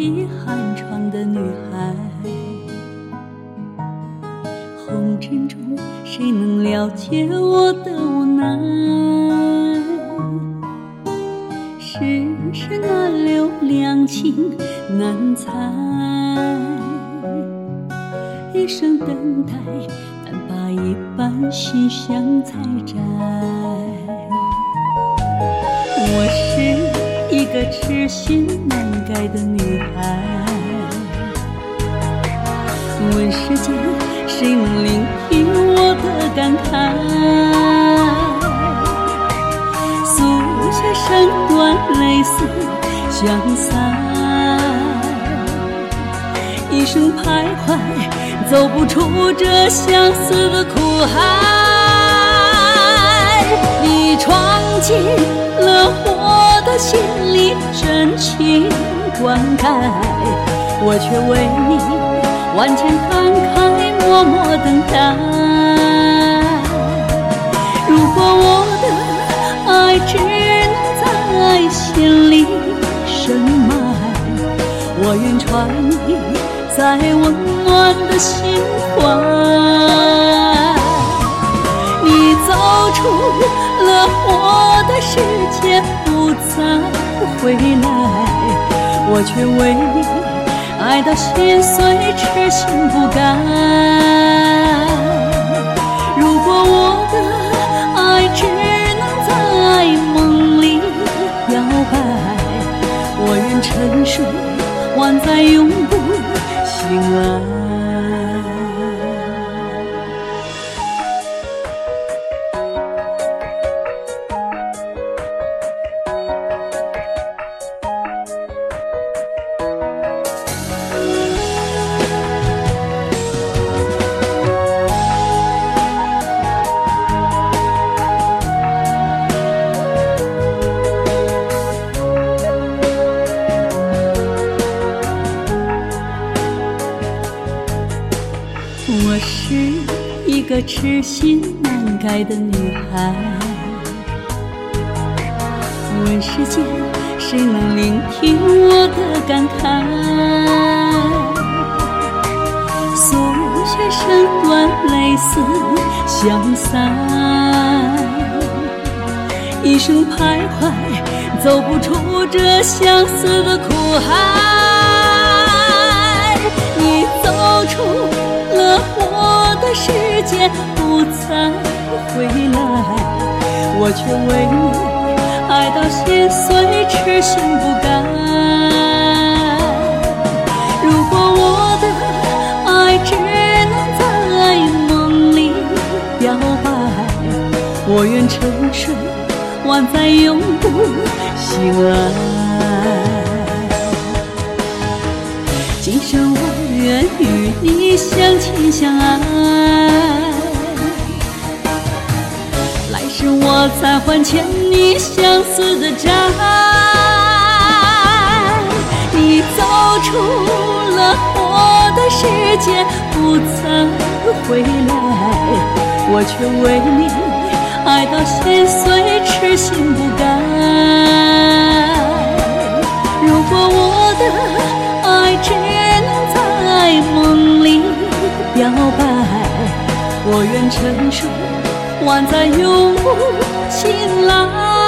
披寒窗的女孩。红尘中，谁能了解我的无奈？世事难留，两情难猜。一生等待，但把一半心香采摘。我是个痴心难改的女孩，问世间谁能聆听我的感慨？素写身段，泪丝相散，一生徘徊，走不出这相思的苦海。你闯进的心里，真情灌溉，我却为你万千感慨，默默等待。如果我的爱只能在心里深埋，我愿传你在温暖的心怀。你走出了我的世界，不再回来，我却为你爱到心碎，痴心不改。如果我的爱只能在梦里表白，我愿沉睡，万载永我是一个痴心难改的女孩，问世间谁能聆听我的感慨？素雪身段，泪丝相散，一生徘徊，走不出这相思的苦海。的世界，不再回来，我却为你爱到心碎，痴心不改。如果我的爱只能在梦里表白，我愿沉睡，万载永不醒来。相亲相爱，来世我再还欠你相思的债。你走出了我的世界，不再回来，我却为你爱到心沉睡，万载永不醒来。